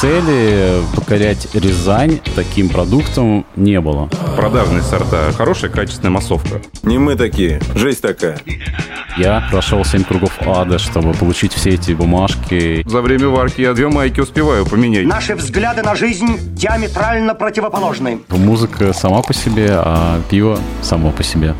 цели покорять Рязань таким продуктом не было. Продажные сорта, хорошая качественная массовка. Не мы такие, жизнь такая. Я прошел 7 кругов ада, чтобы получить все эти бумажки. За время варки я две майки успеваю поменять. Наши взгляды на жизнь диаметрально противоположны. Музыка сама по себе, а пиво само по себе.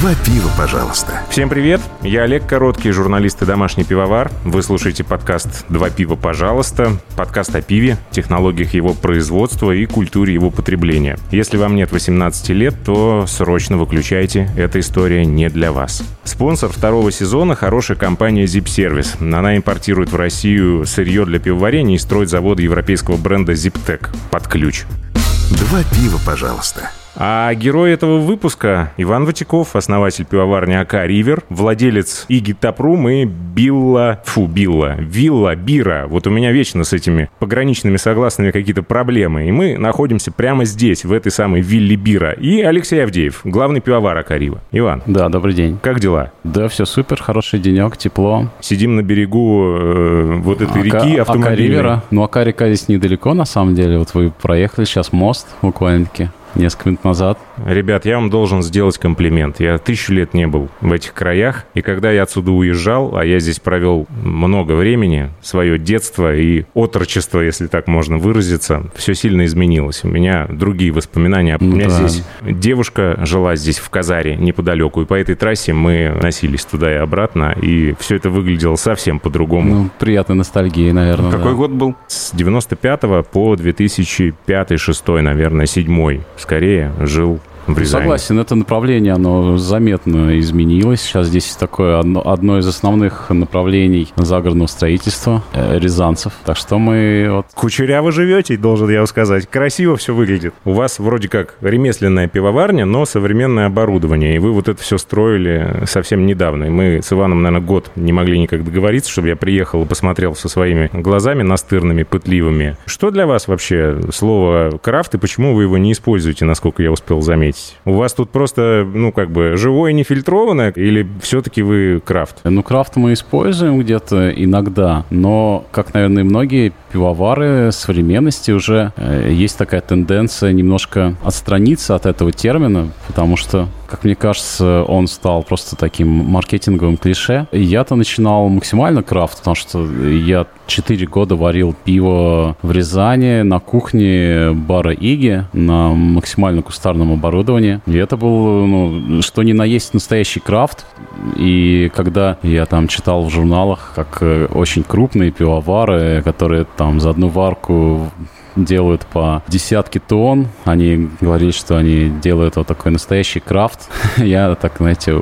Два пива, пожалуйста. Всем привет, я Олег Короткий, журналист и домашний пивовар. Вы слушаете подкаст «Два пива, пожалуйста». Подкаст о пиве, технологиях его производства и культуре его потребления. Если вам нет 18 лет, то срочно выключайте, эта история не для вас. Спонсор второго сезона – хорошая компания Zip Service. Она импортирует в Россию сырье для пивоварения и строит заводы европейского бренда ZipTech под ключ. Два пива, пожалуйста. А герой этого выпуска Иван Ватиков, основатель пивоварни АК Ривер, владелец Иги Тапрум и Билла, фу, Билла, Вилла, Бира. Вот у меня вечно с этими пограничными согласными какие-то проблемы. И мы находимся прямо здесь, в этой самой Вилле Бира. И Алексей Авдеев, главный пивовар АК Рива. Иван, Да, добрый день. как дела? Да, все супер, хороший денек, тепло. Сидим на берегу э, вот этой Ака- реки автомобильной. Ривера. Ну, Ака река здесь недалеко, на самом деле. Вот вы проехали сейчас мост буквально-таки несколько минут назад. Ребят, я вам должен сделать комплимент. Я тысячу лет не был в этих краях, и когда я отсюда уезжал, а я здесь провел много времени, свое детство и отрочество, если так можно выразиться, все сильно изменилось. У меня другие воспоминания. У меня Да. здесь девушка жила здесь в Казаре неподалеку, и по этой трассе мы носились туда и обратно, и все это выглядело совсем по-другому. Ну, приятной ностальгии, наверное. Какой да. год был? С 95 по 2005-2006, наверное, 7 скорее жил в Рязани. Согласен, это направление, оно заметно изменилось. Сейчас здесь такое одно, одно из основных направлений загородного строительства э, рязанцев. Так что мы вот Кучеряво живете, должен я вам сказать. Красиво все выглядит. У вас вроде как ремесленная пивоварня, но современное оборудование. И вы вот это все строили совсем недавно. И мы с Иваном, наверное, год не могли никак договориться, чтобы я приехал и посмотрел со своими глазами настырными, пытливыми. Что для вас вообще слово крафт и почему вы его не используете, насколько я успел заметить? У вас тут просто, ну, как бы, живое нефильтрованное или все-таки вы крафт? Ну, крафт мы используем где-то иногда, но, как, наверное, многие пивовары современности уже э, есть такая тенденция немножко отстраниться от этого термина, потому что, как мне кажется, он стал просто таким маркетинговым клише. Я-то начинал максимально крафт, потому что я 4 года варил пиво в Рязани на кухне бара Иги на максимально кустарном оборудовании. И это был, ну, что ни на есть настоящий крафт. И когда я там читал в журналах, как э, очень крупные пивовары, которые там за одну варку делают по десятки тонн. Они говорили, что они делают вот такой настоящий крафт. Я так, знаете,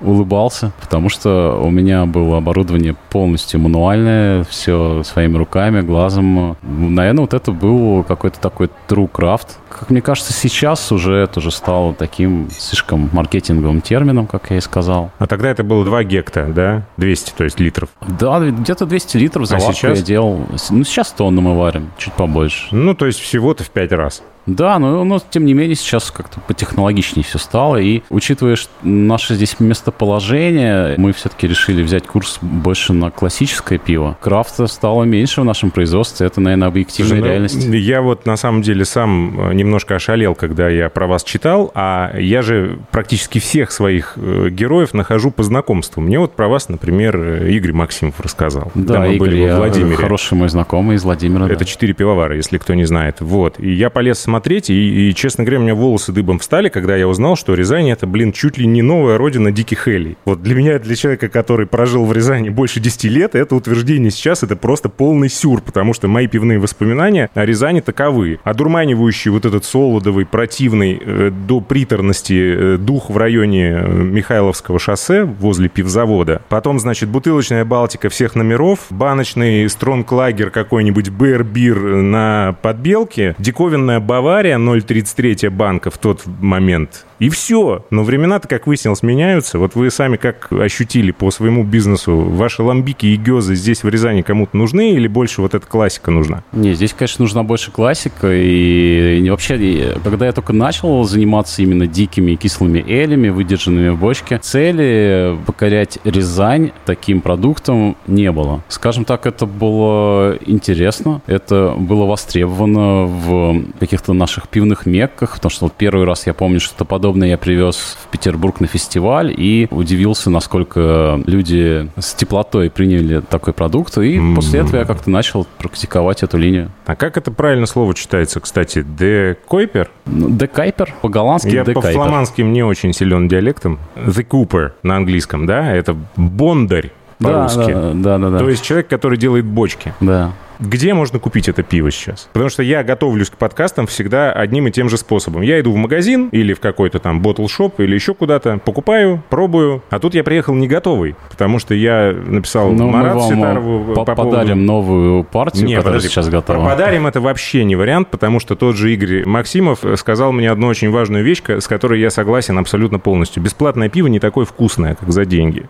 улыбался, потому что у меня было оборудование полностью мануальное, все своими руками, глазом. Наверное, вот это был какой-то такой true craft. Как мне кажется, сейчас уже это уже стало таким слишком маркетинговым термином, как я и сказал. А тогда это было 2 гекта, да? 200, то есть литров. Да, где-то 200 литров за А сейчас? я делал. Ну, сейчас тонну мы варим, чуть побольше. Ну, то есть всего-то в 5 раз. Да, но, но тем не менее сейчас как-то потехнологичнее все стало. И учитывая наше здесь местоположение, мы все-таки решили взять курс больше на классическое пиво. Крафта стало меньше в нашем производстве. Это, наверное, объективная Слушай, ну, реальность. Я вот на самом деле сам э, немножко ошалел, когда я про вас читал, а я же практически всех своих э, героев нахожу по знакомству. Мне вот про вас, например, э, Игорь Максимов рассказал. Да, когда мы Игорь, были во Владимире. хороший мой знакомый из Владимира. Это да. четыре пивовара, если кто не знает. Вот. И я полез смотреть, и, и, честно говоря, у меня волосы дыбом встали, когда я узнал, что Рязань — это, блин, чуть ли не новая родина диких элей. Вот для меня, для человека, который прожил в Рязани больше 10 лет, это утверждение сейчас — это просто полный сюр, потому что мои пивные воспоминания о Рязани таковы. Одурманивающий вот этот солодовый, противный э, до приторности э, дух в районе э, Михайловского шоссе возле пивзавода. Потом, значит, бутылочная Балтика всех номеров, баночный стронглагер какой-нибудь Бэр-бир на подбелке, диковинная Бавария 0,33 банка в тот момент. И все. Но времена-то, как выяснилось, меняются. Вот вы сами как ощутили по своему бизнесу, ваши ламбики и гезы здесь в Рязани кому-то нужны или больше вот эта классика нужна? Не, здесь, конечно, нужна больше классика. И, вообще, когда я только начал заниматься именно дикими и кислыми элями, выдержанными в бочке, цели покорять Рязань таким продуктом не было. Скажем так, это было интересно, это было востребовано в каких-то наших пивных мекках, потому что вот первый раз я помню, что-то подобное я привез в Петербург на фестиваль и удивился, насколько люди с теплотой приняли такой продукт, и mm-hmm. после этого я как-то начал практиковать эту линию. А как это правильно слово читается, кстати? Декойпер? Ну, Декайпер, по-голландски Я по-фламандским не очень силен диалектом. The Cooper на английском, да? Это бондарь по-русски. Да, да, да, да. То есть человек, который делает бочки. Да. Где можно купить это пиво сейчас? Потому что я готовлюсь к подкастам всегда одним и тем же способом. Я иду в магазин или в какой-то там ботл-шоп или еще куда-то, покупаю, пробую. А тут я приехал не готовый, потому что я написал Ну, мы Марату вам Ситарову по- по подарим поводу... новую партию, Не, которая подожди, сейчас готова. Подарим это вообще не вариант, потому что тот же Игорь Максимов сказал мне одну очень важную вещь, с которой я согласен абсолютно полностью. Бесплатное пиво не такое вкусное, как за деньги.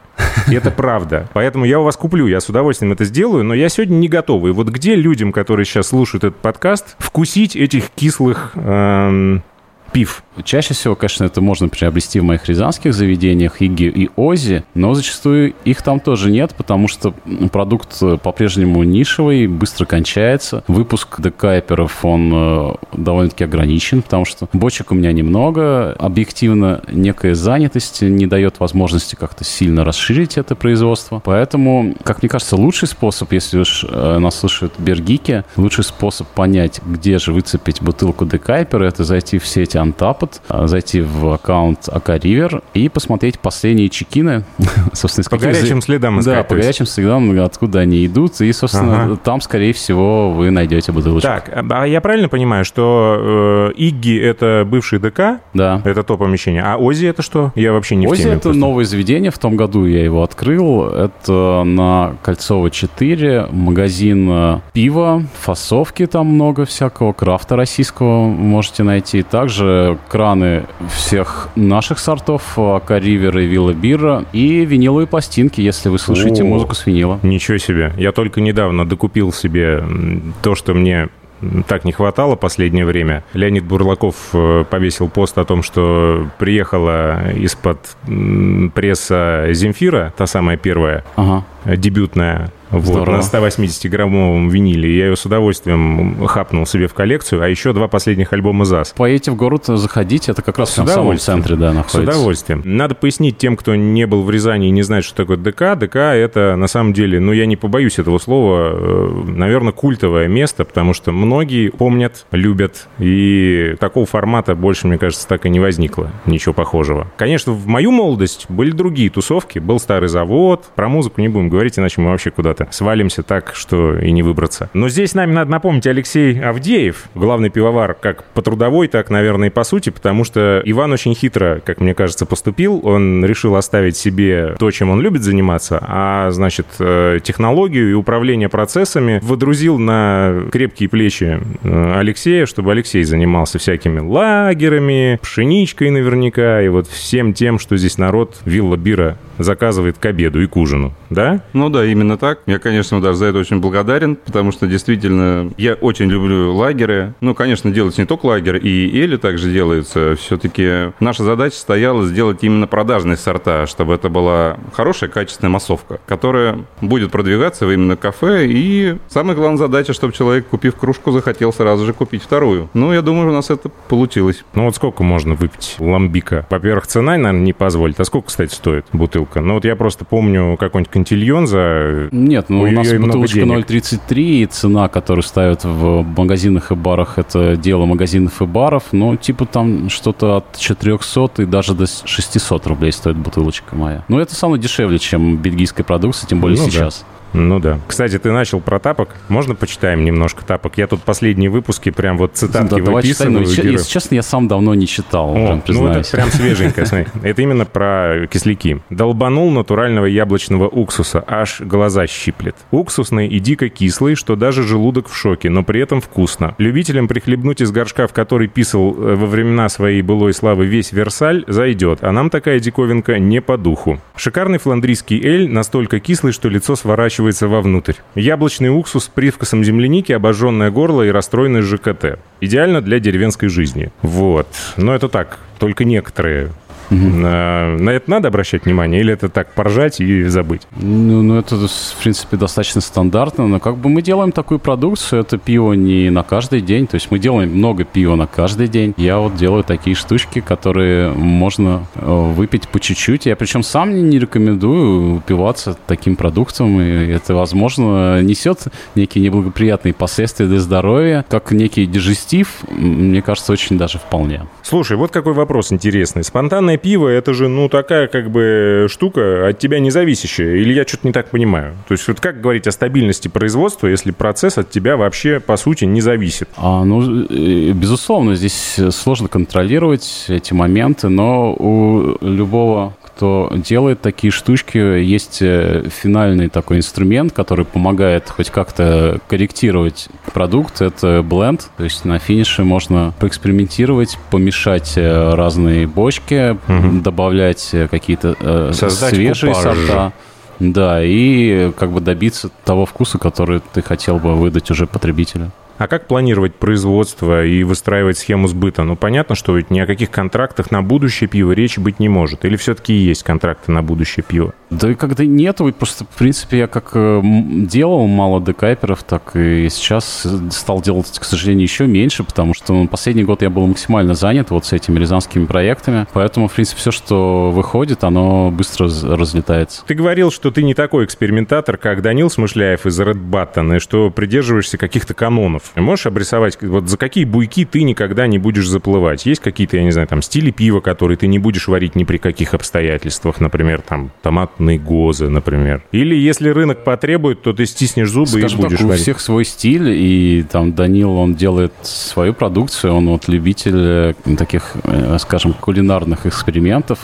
И это правда. Поэтому я у вас куплю, я с удовольствием это сделаю, но я сегодня не готовый. Вот где людям, которые сейчас слушают этот подкаст, вкусить этих кислых эм, пив? Чаще всего, конечно, это можно приобрести в моих рязанских заведениях Иги и Ози, но зачастую их там тоже нет, потому что продукт э, по-прежнему нишевый, быстро кончается. Выпуск декайперов, он э, довольно-таки ограничен, потому что бочек у меня немного. Объективно, некая занятость не дает возможности как-то сильно расширить это производство. Поэтому, как мне кажется, лучший способ, если уж э, нас слушают бергики, лучший способ понять, где же выцепить бутылку декайпера, это зайти в сеть Untapped, а, зайти в аккаунт Акаривер и посмотреть последние чекины, собственно, По каких горячим следам Да, по горячим следам, откуда они идут, и, собственно, Ага. там, скорее всего, вы найдете бутылочку. Так, а я правильно понимаю, что э, Игги — это бывший ДК, Да. это то помещение, а Ози — это что? Я вообще не в Ози теме. это просто. новое заведение, в том году я его открыл. Это на Кольцово 4, магазин э, пива, фасовки там много всякого, крафта российского можете найти. Также краны всех наших сортов, Каривер и Вилла Бира, и виниловые пластинки, если вы слушаете О. музыку с винила. Ничего себе. Я только недавно докупил себе то, что мне так не хватало последнее время. Леонид Бурлаков э, повесил пост о том, что приехала из-под пресса Земфира, та самая первая, Ага. Э, дебютная, вот, на 180-граммовом виниле. Я ее с удовольствием хапнул себе в коллекцию, а еще два последних альбома ЗАЗ. Поедете в город, заходите, это как раз С в самом центре, да, С находится. удовольствием. Надо пояснить тем, кто не был в Рязани и не знает, что такое ДК. ДК — это, на самом деле, ну, я не побоюсь этого слова, наверное, культовое место, потому что многие помнят, любят, и такого формата больше, мне кажется, так и не возникло. Ничего похожего. Конечно, в мою молодость были другие тусовки. Был старый завод. Про музыку не будем говорить, иначе мы вообще куда-то свалимся так, что и не выбраться. Но здесь нами надо напомнить Алексей Авдеев, главный пивовар как по трудовой, так, наверное, и по сути, потому что Иван очень хитро, как мне кажется, поступил. Он решил оставить себе то, чем он любит заниматься, а, значит, э, технологию и управление процессами водрузил на крепкие плечи э, Алексея, чтобы Алексей занимался всякими лагерами, пшеничкой наверняка, и вот всем тем, что здесь народ вилла бира заказывает к обеду и к ужину, да? Ну да, именно так. Я, конечно, даже за это очень благодарен, потому что действительно я очень люблю лагеры. Ну, конечно, делается не только лагерь, и Эли также делается. Все-таки наша задача стояла сделать именно продажные сорта, чтобы это была хорошая, качественная массовка, которая будет продвигаться в именно кафе. И самая главная задача, чтобы человек, купив кружку, захотел сразу же купить вторую. Ну, я думаю, у нас это получилось. Ну вот сколько можно выпить ламбика? Во-первых, цена, наверное, не позволит. А сколько, кстати, стоит бутылка? Ну вот я просто помню какой-нибудь кантильон за... Нет, ну У у нас бутылочка денег. 0,33, и цена, которую ставят в магазинах и барах, это дело магазинов и баров. Ну, типа там что-то от 400 и даже до 600 рублей стоит бутылочка моя. Ну, это самое дешевле, чем бельгийская продукция, тем более Ну да. Ну да. Кстати, ты начал про тапок. Можно почитаем немножко тапок? Я тут последние выпуски прям вот цитатки Да, давай выписываю. Ну, че- Геро- если честно, я сам давно не читал, О, прям ну это признаюсь. прям свеженькое. смотри. Это именно про кисляки. Долбанул натурального яблочного уксуса, аж глаза щиплет. Уксусный и дико кислый, что даже желудок в шоке, но при этом вкусно. Любителям прихлебнуть из горшка, в который писал э, во времена своей былой славы весь Версаль, зайдет, а нам такая диковинка не по духу. Шикарный фландрийский эль настолько кислый, что лицо сворачивается вовнутрь. Яблочный уксус с привкусом земляники, обожженное горло и расстроенный ЖКТ. Идеально для деревенской жизни. Вот. Но это так, только некоторые. На, на это надо обращать внимание или это так поржать и забыть? Ну, ну, это, в принципе, достаточно стандартно, но как бы мы делаем такую продукцию, это пиво не на каждый день, то есть мы делаем много пива на каждый день. Я вот делаю такие штучки, которые можно э, выпить по чуть-чуть. Я причем сам не- рекомендую упиваться таким продуктом, и это, возможно, несет некие неблагоприятные последствия для здоровья, как некий дежестив, мне кажется, очень даже вполне. Слушай, вот какой вопрос интересный. Спонтанное пиво, это же, ну, такая как бы штука от тебя не зависящая. Или я что-то не так понимаю? То есть вот как говорить о стабильности производства, если процесс от тебя вообще, по сути, не зависит? А, ну, э, безусловно, здесь сложно контролировать эти моменты, но у любого, кто делает такие штучки, есть э, финальный такой инструмент, который помогает хоть как-то корректировать продукт. Это бленд, то есть на финише можно поэкспериментировать, помешать э, разные бочки, добавлять э, какие-то э, Создать свежие купаж. сорта. Да, и как бы добиться того вкуса, который ты хотел бы выдать уже потребителю. А как планировать производство и выстраивать схему сбыта? Ну, понятно, что ведь ни о каких контрактах на будущее пиво речи быть не может. Или все-таки есть контракты на будущее пиво? Да и когда нет, вот просто, в принципе, я как э, делал мало декайперов, так и сейчас э, стал делать, к сожалению, еще меньше, потому что ну, последний год я был максимально занят вот с этими рязанскими проектами, поэтому, в принципе, все, что выходит, оно быстро раз- разлетается. Ты говорил, что ты не такой экспериментатор, как Данил Смышляев из Red Button, и что придерживаешься каких-то канонов. Можешь обрисовать, вот за какие буйки ты никогда не будешь заплывать? Есть какие-то, я не знаю, там, стили пива, которые ты не будешь варить ни при каких обстоятельствах, например, там, томатные гозы, например. Или если рынок потребует, то ты стиснешь зубы Скажем и будешь так, у варить. всех свой стиль, и там Данил, он делает свою продукцию, он вот любитель э, таких, э, скажем, кулинарных экспериментов.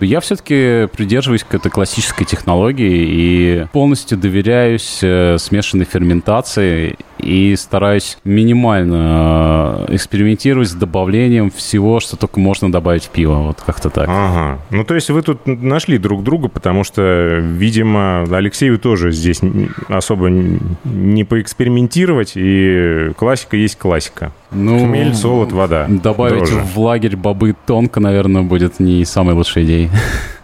Я все-таки придерживаюсь к этой классической технологии и полностью доверяюсь э, смешанной ферментации и стараюсь минимально э, экспериментировать с добавлением всего, что только можно добавить в пиво. Вот как-то так. Ага. Ну, то есть вы тут нашли друг друга, потому что, видимо, Алексею тоже здесь особо не поэкспериментировать, и классика есть классика. Ну, Хмель, солод, вода. Добавить Дрожжи. в лагерь бобы тонко, наверное, будет не самой лучшей идеей.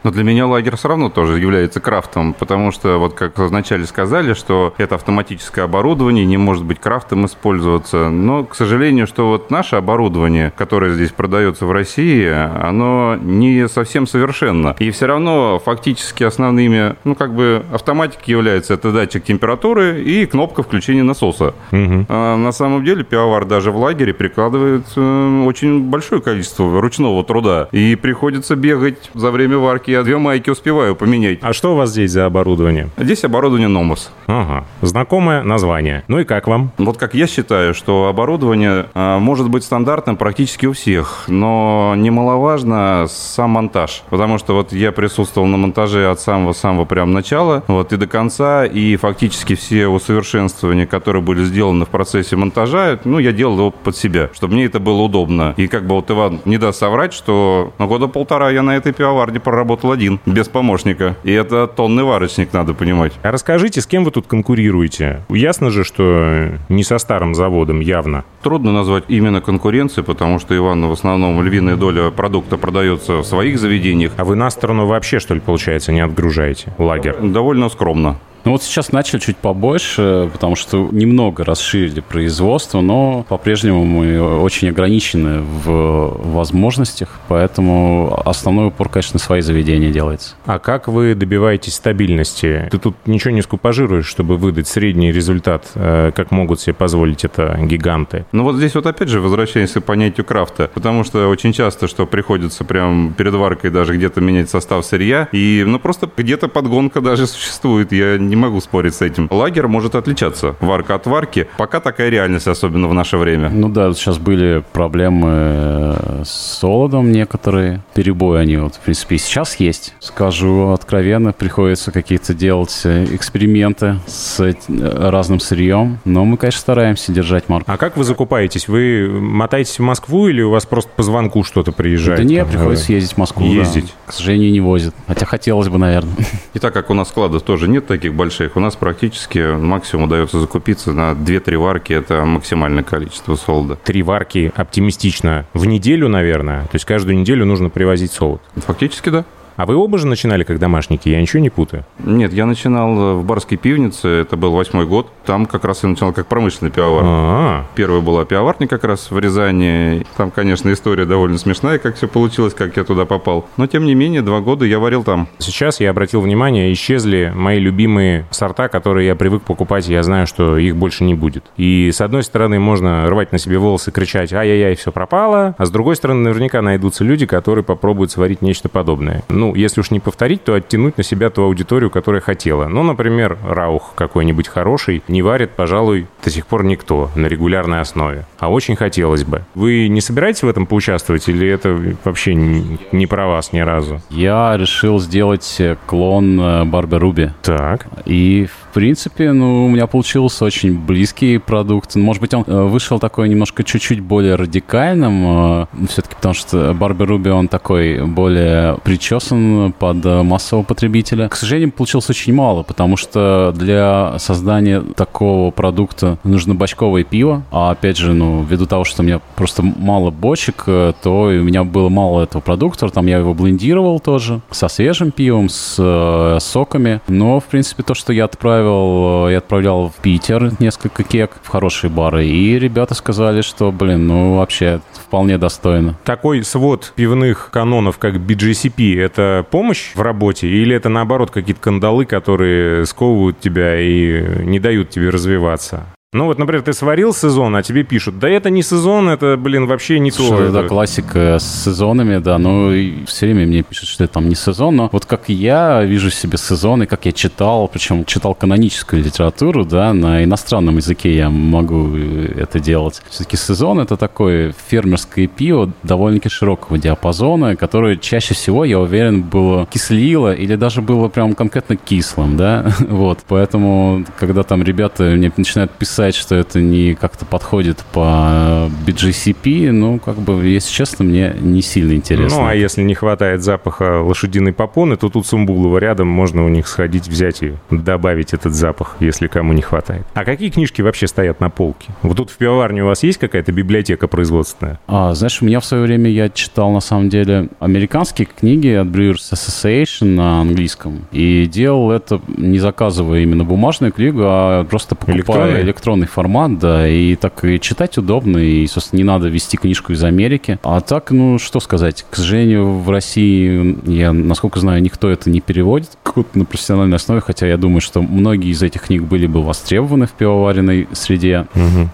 Но для меня лагерь все равно тоже является крафтом, потому что, вот как вначале сказали, что это автоматическое оборудование, не может быть крафтом использоваться. Но, к сожалению, что вот наше оборудование, которое здесь продается в России, оно не совсем совершенно. И все равно фактически основными, ну, как бы автоматики является это датчик температуры и кнопка включения насоса. А на самом деле пивовар даже в лагере прикладывает э, очень большое количество ручного труда. И приходится бегать за время варки. Я две майки успеваю поменять. А что у вас здесь за оборудование? Здесь оборудование Номос. Ага. Знакомое название. Ну и как вам? Вот как я считаю, что оборудование а, может быть стандартным практически у всех, но немаловажно сам монтаж. Потому что вот я присутствовал на монтаже от самого-самого прям начала, вот и до конца, и фактически все усовершенствования, которые были сделаны в процессе монтажа, ну, я делал его под себя, чтобы мне это было удобно. И как бы вот Иван не даст соврать, что на года полтора я на этой пивоварне проработал один, без помощника. И это тонный варочник, надо понимать. А расскажите, с кем вы тут конкурируете? Ясно же, что не со старым заводом, явно. Трудно назвать именно конкуренцией, потому что Иван в основном львиная доля продукта продается в своих заведениях. А вы на сторону вообще, что ли, получается, не отгружаете? Лагерь. Довольно скромно. Ну вот сейчас начали чуть побольше, потому что немного расширили производство, но по-прежнему мы очень ограничены в возможностях, поэтому основной упор, конечно, на свои заведения делается. А как вы добиваетесь стабильности? Ты тут ничего не скупажируешь, чтобы выдать средний результат, э, как могут себе позволить это гиганты? Ну вот здесь вот опять же возвращаемся к понятию крафта, потому что очень часто, что приходится прям перед варкой даже где-то менять состав сырья, и ну просто где-то подгонка даже существует. Я не могу спорить с этим. Лагер может отличаться. Варка от варки. Пока такая реальность, особенно в наше время. Ну да, сейчас были проблемы э, с солодом некоторые. Перебои они вот, в принципе, и сейчас есть. Скажу откровенно, приходится какие-то делать э, эксперименты с э, разным сырьем. Но мы, конечно, стараемся держать марку. А как вы закупаетесь? Вы мотаетесь в Москву или у вас просто по звонку что-то приезжает? Да нет, приходится ездить в Москву. да. Ездить. К сожалению, не возят. Хотя хотелось бы, наверное. И так как у нас складов тоже нет таких больших, у нас практически максимум удается закупиться на 2-3 варки. Это максимальное количество солода. Три варки оптимистично в неделю, наверное. То есть каждую неделю нужно привозить солод. Фактически, да. А вы оба же начинали как домашники? Я ничего не путаю. Нет, я начинал в барской пивнице, это был восьмой год. Там как раз я начинал как промышленный пивовар. А, Первая была пивоварня как раз в Рязани. Там, конечно, история довольно смешная, как все получилось, как я туда попал. Но, тем не менее, два года я варил там. Сейчас я обратил внимание, исчезли мои любимые сорта, которые я привык покупать, и я знаю, что их больше не будет. И с одной стороны, можно рвать на себе волосы, кричать «Ай-яй-яй, все пропало», а с другой стороны, наверняка найдутся люди, которые попробуют сварить нечто подобное. Ну, если уж не повторить, то оттянуть на себя ту аудиторию, которая хотела. Ну, например, Раух какой-нибудь хороший не варит, пожалуй, до сих пор никто на регулярной основе. А очень хотелось бы. Вы не собираетесь в этом поучаствовать или это вообще не не про вас ни разу? Я решил сделать э, клон э, Барби Руби. Так. И, в принципе, ну, у меня получился очень близкий продукт. Может быть, он э, вышел такой немножко чуть-чуть более радикальным, все-таки потому что Барби Руби, он такой более причесан под э, массового потребителя. К сожалению, получилось очень мало, потому что для создания такого продукта нужно бачковое пиво. А опять же, ну, ввиду того, что у меня просто мало бочек, э, то у меня было мало этого продукта. Там я его блендировал тоже со свежим пивом, с э, соками. Но, в принципе, то, что я отправил, э, я отправлял в Питер несколько кек в хорошие бары. И ребята сказали, что, блин, ну, вообще вполне достойно. Такой свод пивных канонов, как BGCP, это помощь в работе или это, наоборот, какие-то кандалы, которые сковывают тебя и не дают тебе развиваться? Ну вот, например, ты сварил сезон, а тебе пишут, да это не сезон, это, блин, вообще не то. Слушай, да, Это- классика с сезонами, да, ну и все время мне пишут, что это там не сезон, но вот как я вижу себе сезоны, как я читал, причем читал каноническую литературу, да, на иностранном языке я могу э, это делать. Все-таки сезон это такое фермерское пиво довольно-таки широкого диапазона, которое чаще всего, я уверен, было кислило или даже было прям конкретно кислым, да, вот, поэтому, когда там ребята мне начинают писать, что это не как-то подходит по BGCP, ну, как бы, если честно, мне не сильно интересно. Ну, а если не хватает запаха лошадиной попоны, то тут Сумбулова рядом, можно у них сходить, взять и добавить этот запах, если кому не хватает. А какие книжки вообще стоят на полке? Вот тут в пивоварне у вас есть какая-то библиотека производственная? А, знаешь, у меня в свое время я читал, на самом деле, американские книги от Brewers Association на английском. И делал это, не заказывая именно бумажную книгу, а просто покупая Электронные? Электронный формат, да. И так и читать удобно, и, собственно, не надо вести книжку из Америки. А так, ну, что сказать. К сожалению, в России, я, насколько знаю, никто это не переводит как-то на профессиональной основе, хотя я думаю, что многие из этих книг были бы востребованы в пивоваренной среде.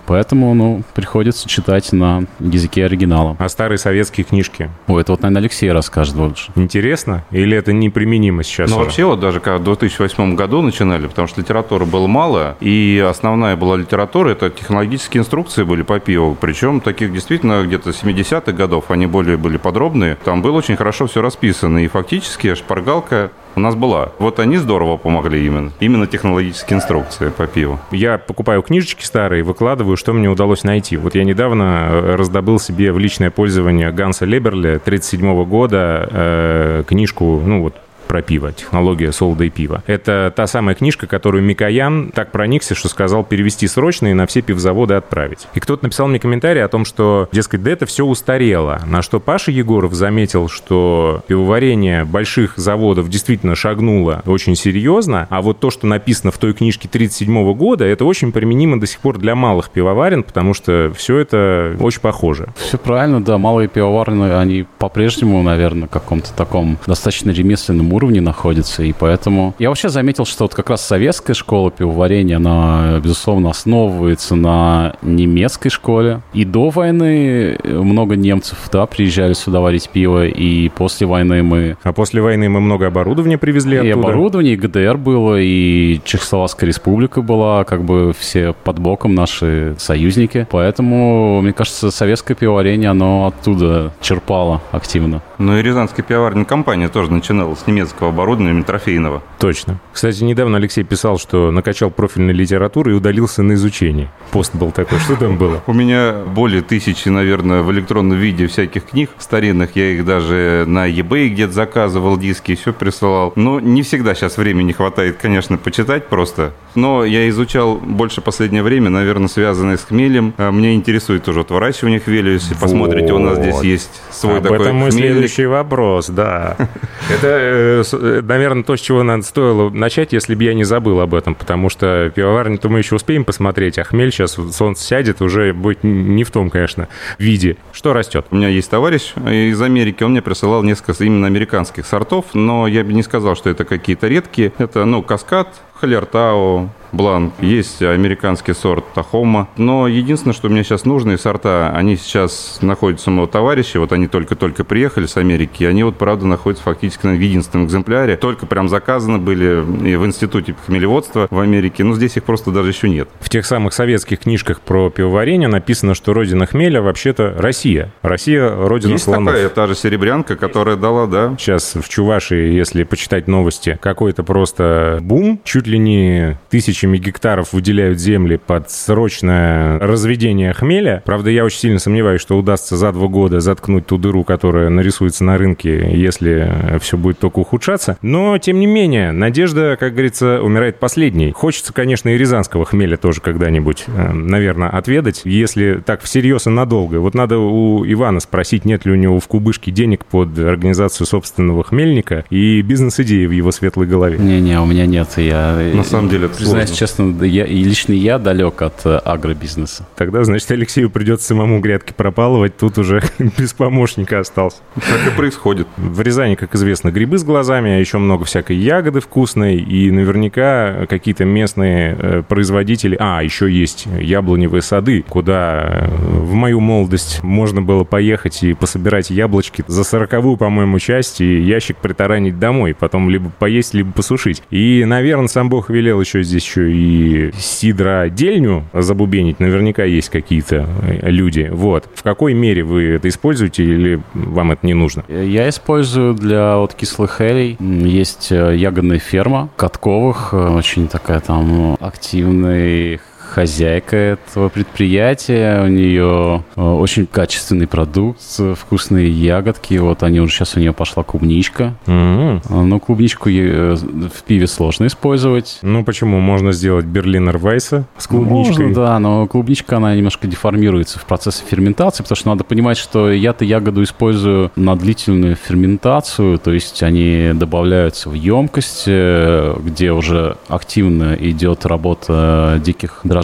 Поэтому, ну, приходится читать на языке оригинала. А старые советские книжки? Ой, это вот, наверное, Алексей расскажет больше. Интересно? Или это неприменимо сейчас Но уже? вообще вот даже когда в 2008 году начинали, потому что литературы было мало, и основная была литература, это технологические инструкции были по пиву, причем таких действительно где-то 70-х годов, они более были подробные, там было очень хорошо все расписано, и фактически шпаргалка у нас была. Вот они здорово помогли именно. Именно технологические инструкции по пиву. Я покупаю книжечки старые, выкладываю, что мне удалось найти. Вот я недавно э, раздобыл себе в личное пользование Ганса Леберля 37 года э, книжку, ну вот, про пиво, технология солода и пива. Это та самая книжка, которую Микоян так проникся, что сказал перевести срочно и на все пивзаводы отправить. И кто-то написал мне комментарий о том, что, дескать, да это все устарело. На что Паша Егоров заметил, что пивоварение больших заводов действительно шагнуло очень серьезно, а вот то, что написано в той книжке 37 года, это очень применимо до сих пор для малых пивоварен, потому что все это очень похоже. Все правильно, да, малые пивоварни, они по-прежнему, наверное, в каком-то таком достаточно ремесленном уровне находится, и поэтому... Я вообще заметил, что вот как раз советская школа пивоварения, она, безусловно, основывается на немецкой школе. И до войны много немцев, да, приезжали сюда варить пиво, и после войны мы... А после войны мы много оборудования привезли И оттуда. оборудование, и ГДР было, и Чехословацкая республика была, как бы все под боком наши союзники. Поэтому, мне кажется, советское пивоварение, оно оттуда черпало активно. Ну и Рязанская пивоварная компания тоже начинала с немецкого оборудования трофейного. Точно. Кстати, недавно Алексей писал, что накачал профильной литературы и удалился на изучение. Пост был такой. Что там было? У меня более тысячи, наверное, в электронном виде всяких книг старинных. Я их даже на eBay где-то заказывал, диски, все присылал. Но не всегда сейчас времени хватает, конечно, почитать просто. Но я изучал больше последнее время, наверное, связанное с хмелем. А Мне интересует тоже вот выращивание хмеля. Если посмотрите, у нас здесь Вот. есть свой Об такой этом мой хмельник. следующий вопрос, да. Это, э, наверное, то, с чего надо стоило начать, если бы я не забыл об этом, потому что пивоварню-то мы еще успеем посмотреть, а хмель сейчас солнце сядет, уже будет не в том, конечно, виде. Что растет? У меня есть товарищ из Америки, он мне присылал несколько именно американских сортов, но я бы не сказал, что это какие-то редкие. Это, ну, каскад, халертау, бланк. Есть американский сорт Тахома. Но единственное, что мне сейчас нужные сорта, они сейчас находятся у моего товарища, вот они только-только приехали с Америки, они вот, правда, находятся фактически на единственном экземпляре. Только прям заказаны были и в институте хмелеводства в Америке, но здесь их просто даже еще нет. В тех самых советских книжках про пивоварение написано, что родина хмеля вообще-то Россия. Россия – родина Есть слонов. такая, та же серебрянка, которая дала, да, Сейчас в Чувашии, если почитать новости, какой-то просто бум. Чуть ли не тысячами гектаров выделяют земли под срочное разведение хмеля. Правда, я очень сильно сомневаюсь, что удастся за два года заткнуть ту дыру, которая нарисуется на рынке, если все будет только ухудшаться. Но, тем не менее, надежда, как говорится, умирает последней. Хочется, конечно, и рязанского хмеля тоже когда-нибудь, э, наверное, отведать, если так всерьез и надолго. Вот надо у Ивана спросить, нет ли у него в кубышке денег под организацию собственного хмельника и бизнес-идеи в его светлой голове. Не-не, у меня нет. Я, На самом деле это Признаюсь честно, я, и лично я далек от э, агробизнеса. Тогда, значит, Алексею придется самому грядки пропалывать, тут уже без помощника остался. Так и происходит. В Рязани, как известно, грибы с глазами, а еще много всякой ягоды вкусной, и наверняка какие-то местные э, производители... А, еще есть яблоневые сады, куда э, в мою молодость можно было поехать и пособирать яблочки за сороковую, по-моему, часть, и ящик притаранить домой, потом либо поесть, либо посушить. И, наверное, сам Бог велел еще здесь еще и сидро-дельню забубенить. Наверняка есть какие-то э, люди. Вот. В какой мере вы это используете или вам это не нужно? Я использую для вот кислых элей. Есть э, ягодная ферма Катковых, э, очень такая там активная хозяйка этого предприятия. У нее э, очень качественный продукт, э, вкусные ягодки. Вот они уже сейчас у нее пошла клубничка. М. А, Но клубничку э, в пиве сложно использовать. Ну почему? Можно сделать берлинер Вайса с клубничкой. Можно, да, но клубничка, она немножко деформируется в процессе ферментации, потому что надо понимать, что я-то ягоду использую на длительную ферментацию, то есть они добавляются в емкость, где уже активно идет работа диких дрожжей,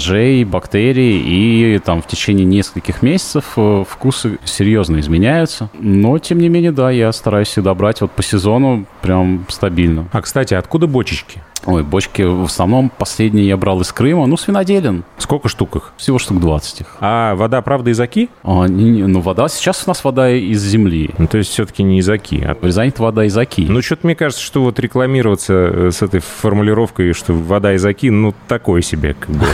бактерий, и там в течение нескольких месяцев э, вкусы серьезно изменяются. Но, тем не менее, да, я стараюсь всегда брать вот по сезону прям стабильно. А, кстати, откуда бочечки? Ой, бочки в основном последние я брал из Крыма, ну, свиноделен. Сколько штук их? Всего штук 20 их. А вода, правда, из Оки? А, не- не, ну, вода, сейчас у нас вода из земли. Ну, то есть все-таки не из Оки. А... В Рязани вода из Оки. Ну, что-то мне кажется, что вот рекламироваться э, с этой формулировкой, что вода из Оки, ну, такое себе, как бы.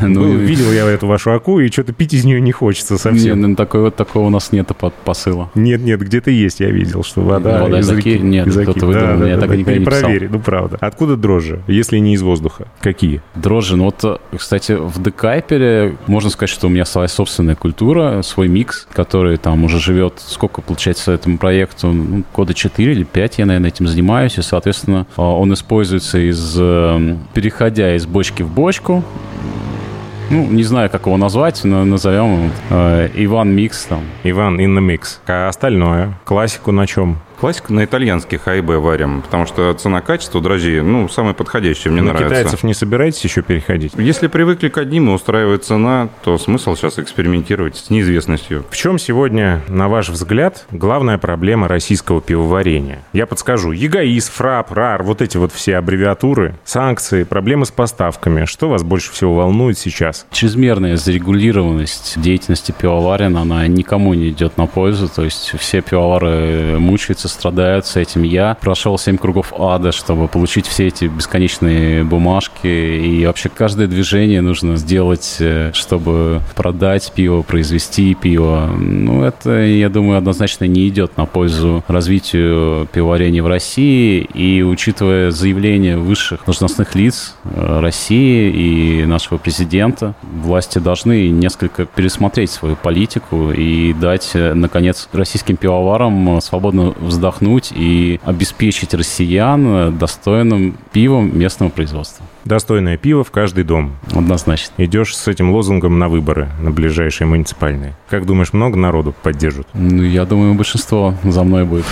Ну, видел я эту вашу Оку, и что-то пить из нее не хочется совсем. ну, такой вот такого у нас нет посыла. Нет, нет, где-то есть, я видел, что вода, Вода из Оки? Нет, из кто-то выдумал, я так да, никогда не писал. Проверь, ну правда. Откуда дрожжи, если не из воздуха? Какие? Дрожжи, ну вот, э, кстати, в Декайпере можно сказать, что у меня своя собственная культура, свой микс, который там уже живет, сколько, получается, этому проекту, ну, года 4 или 5 я, наверное, этим занимаюсь, и, соответственно, э, он используется из, э, переходя из бочки в бочку, ну, не знаю, как его назвать, но назовем его э, Иван Микс там. Иван in the mix. А остальное? Классику на чем? Классика на итальянских AEB варим, потому что цена-качество дрожжи, ну, самое подходящее, мне На нравится. китайцев не собираетесь еще переходить? Если привыкли к одним и устраивает цена, то смысл сейчас экспериментировать с неизвестностью. В чем сегодня, на ваш взгляд, главная проблема российского пивоварения? Я подскажу. ЕГАИС, ФРАП, РАР, вот эти вот все аббревиатуры, санкции, проблемы с поставками. Что вас больше всего волнует сейчас? Чрезмерная зарегулированность деятельности пивоварен, она никому не идет на пользу. То есть все пивовары мучаются, страдают с этим. Я прошел 7 кругов ада, чтобы получить все эти бесконечные бумажки. И вообще каждое движение нужно сделать, э, чтобы продать пиво, произвести пиво. Ну, это, я думаю, однозначно не идет на пользу развитию пивоварения в России. И учитывая заявления высших должностных лиц э, России и нашего президента, власти должны несколько пересмотреть свою политику и дать, э, наконец, российским пивоварам свободно вздохнуть и обеспечить россиян достойным пивом местного производства. Достойное пиво в каждый дом. Однозначно. Идешь с этим лозунгом на выборы, на ближайшие муниципальные. Как думаешь, много народу поддержат? Ну, я думаю, большинство за мной будет.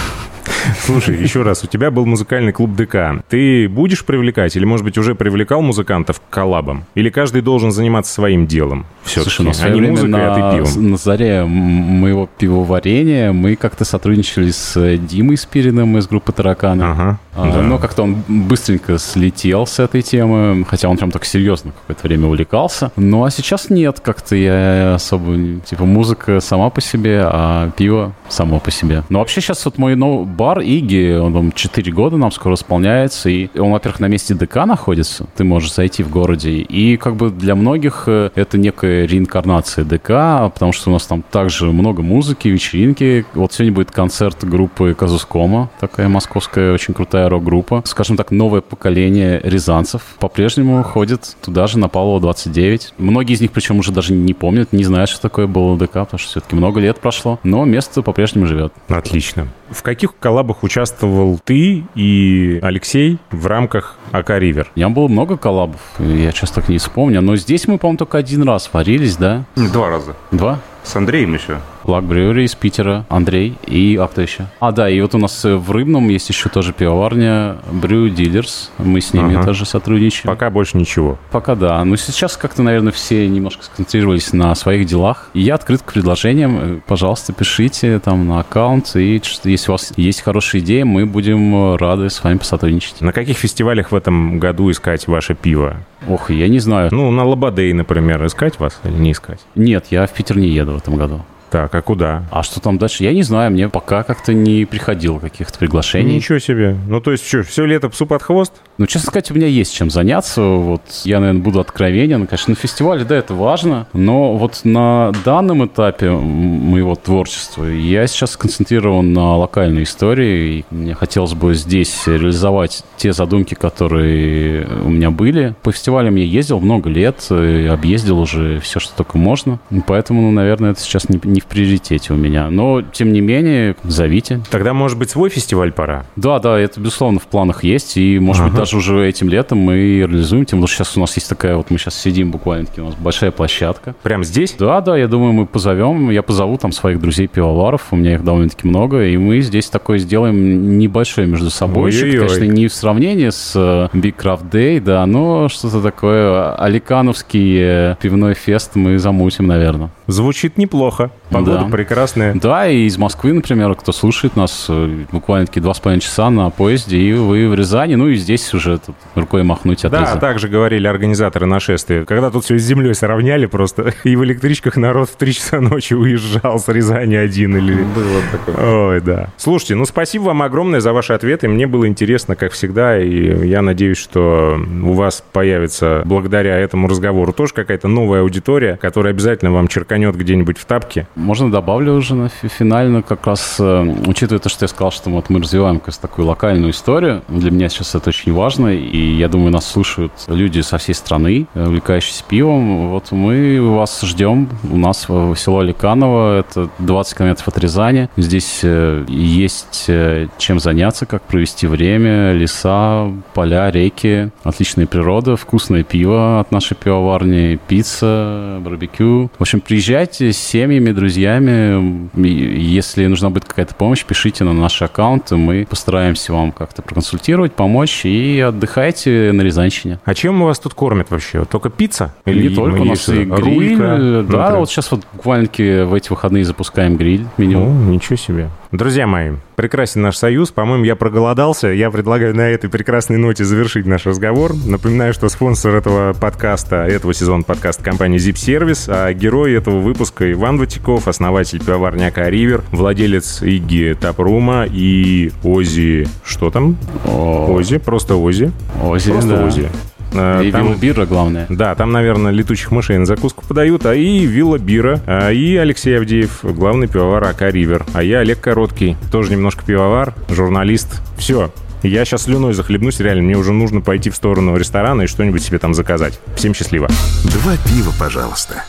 Слушай, еще раз, у тебя был музыкальный клуб ДК. Ты будешь привлекать или, может быть, уже привлекал музыкантов к коллабам? Или каждый должен заниматься своим делом? Все-таки, Слушай, ну, а не музыкой, на, а ты пивом. на заре моего пивоварения мы как-то сотрудничали с э, Димой Спириным из группы «Тараканы». Ага, да. Но как-то он быстренько слетел с этой темы, хотя он прям так серьезно какое-то время увлекался. Ну а сейчас нет, как-то я особо, типа, музыка сама по себе, а пиво само по себе. Но вообще сейчас вот мой новый бар Иги, он там 4 года нам скоро исполняется, и он, во-первых, на месте ДК находится, ты можешь зайти в городе, и как бы для многих э, это некая реинкарнация ДК, потому что у нас там также много музыки, вечеринки. Вот сегодня будет концерт группы Казускома, такая московская очень крутая рок-группа. Скажем так, новое поколение рязанцев по-прежнему ходит туда же, на Павлова 29. Многие из них, причем, уже даже не помнят, не знают, что такое было ДК, потому что все-таки много лет прошло, но место по-прежнему живет. Отлично. В каких коллабах участвовал ты и Алексей в рамках АК River? У меня было много коллабов, я сейчас так не вспомню, но здесь мы, по-моему, только один раз варились, да? Два раза. Два? С Андреем еще. Luck Brewery из Питера, Андрей и а кто еще? А, да, и вот у нас э, в Рыбном есть еще тоже пивоварня Brew Dealers. Мы с ними Ага. тоже сотрудничаем. Пока больше ничего. Пока да. Но сейчас как-то, наверное, все немножко сконцентрировались на своих делах. И я открыт к предложениям. Э, Пожалуйста, пишите там на аккаунт. И если у вас есть хорошие идеи, мы будем э, рады с вами посотрудничать. На каких фестивалях в этом году искать ваше пиво? Ох, я не знаю. Ну, на Лободей, например, искать вас или не искать? Нет, я в Питер не еду в этом году. Так, а куда? А что там дальше? Я не знаю. Мне пока как-то не приходило каких-то приглашений. Ничего себе. Ну, то есть что, все лето псу под хвост? Ну, честно сказать, у меня есть чем заняться. Вот я, наверное, буду откровенен. Конечно, на фестивале, да, это важно. Но вот на данном этапе моего творчества я сейчас сконцентрирован на локальной истории. И мне хотелось бы здесь реализовать те задумки, которые у меня были. По фестивалям я ездил много лет, и объездил уже все, что только можно. Поэтому, ну, наверное, это сейчас не, не в приоритете у меня. Но, тем не менее, зовите. Тогда, может быть, свой фестиваль пора? Да, да, это, безусловно, в планах есть. И, может быть, Ага. Даже уже этим летом мы реализуем. Тем более, сейчас у нас есть такая вот, мы сейчас сидим буквально-таки, у нас большая площадка. Прям здесь? Да, да, я думаю, мы позовем, я позову там своих друзей-пивоваров, у меня их довольно-таки много, и мы здесь такое сделаем небольшое между собой. Ой-ой-ой. Конечно, не в сравнении с э, Big Craft Day, да, но что-то такое аликановский э, пивной фест мы замутим, наверное. Звучит неплохо. Погода Да. прекрасная. Да, и из Москвы, например, кто слушает нас, э, буквально-таки два с половиной часа на поезде, и вы в Рязани, ну и здесь уже тут рукой махнуть от Да, Рязани. так же говорили организаторы нашествия. Когда тут все с землей сравняли просто, и в электричках народ в 3 часа ночи уезжал с Рязани один или... Было такое. Ой, да. Слушайте, ну спасибо вам огромное за ваши ответы. Мне было интересно, как всегда, и я надеюсь, что у вас появится благодаря этому разговору тоже какая-то новая аудитория, которая обязательно вам черканет где-нибудь в тапке. Можно добавлю уже на фи- финально, как раз, э, учитывая то, что я сказал, что вот мы развиваем как раз такую локальную историю, для меня сейчас это очень важно, и я думаю, нас слушают люди со всей страны, увлекающиеся пивом. Вот мы вас ждем. У нас в село Аликаново, это 20 километров от Рязани. Здесь э, есть э, чем заняться, как провести время, леса, поля, реки, отличная природа, вкусное пиво от нашей пивоварни, пицца, барбекю. В общем, приезжайте с семьями, друзьями. Если нужна будет какая-то помощь, пишите на наши аккаунты, мы постараемся вам как-то проконсультировать, помочь и отдыхайте на Рязанщине. А чем у вас тут кормят вообще? Только пицца? Или не только, у нас и гриль. Рулька, да, вот сейчас вот буквально в эти выходные запускаем гриль меню. О, ничего себе. Друзья мои, прекрасен наш союз. По-моему, я проголодался. Я предлагаю на этой прекрасной ноте завершить наш разговор. Напоминаю, что спонсор этого подкаста, этого сезона подкаста компания Zip Service, а герой этого выпуска Иван Ватиков, основатель пивоварняка Ривер, владелец Иги Тапрума и Ози... Что там? О... Ози, просто Ози. Ози, Просто да. Ози. Э, и там, вилла бира, главное. Да, там, наверное, летучих мышей на закуску подают, а и вилла бира. А и Алексей Авдеев, главный пивовар АК Ривер. А я Олег Короткий, тоже немножко пивовар, журналист. Все, я сейчас слюной захлебнусь, реально, мне уже нужно пойти в сторону ресторана и что-нибудь себе там заказать. Всем счастливо. Два пива, пожалуйста.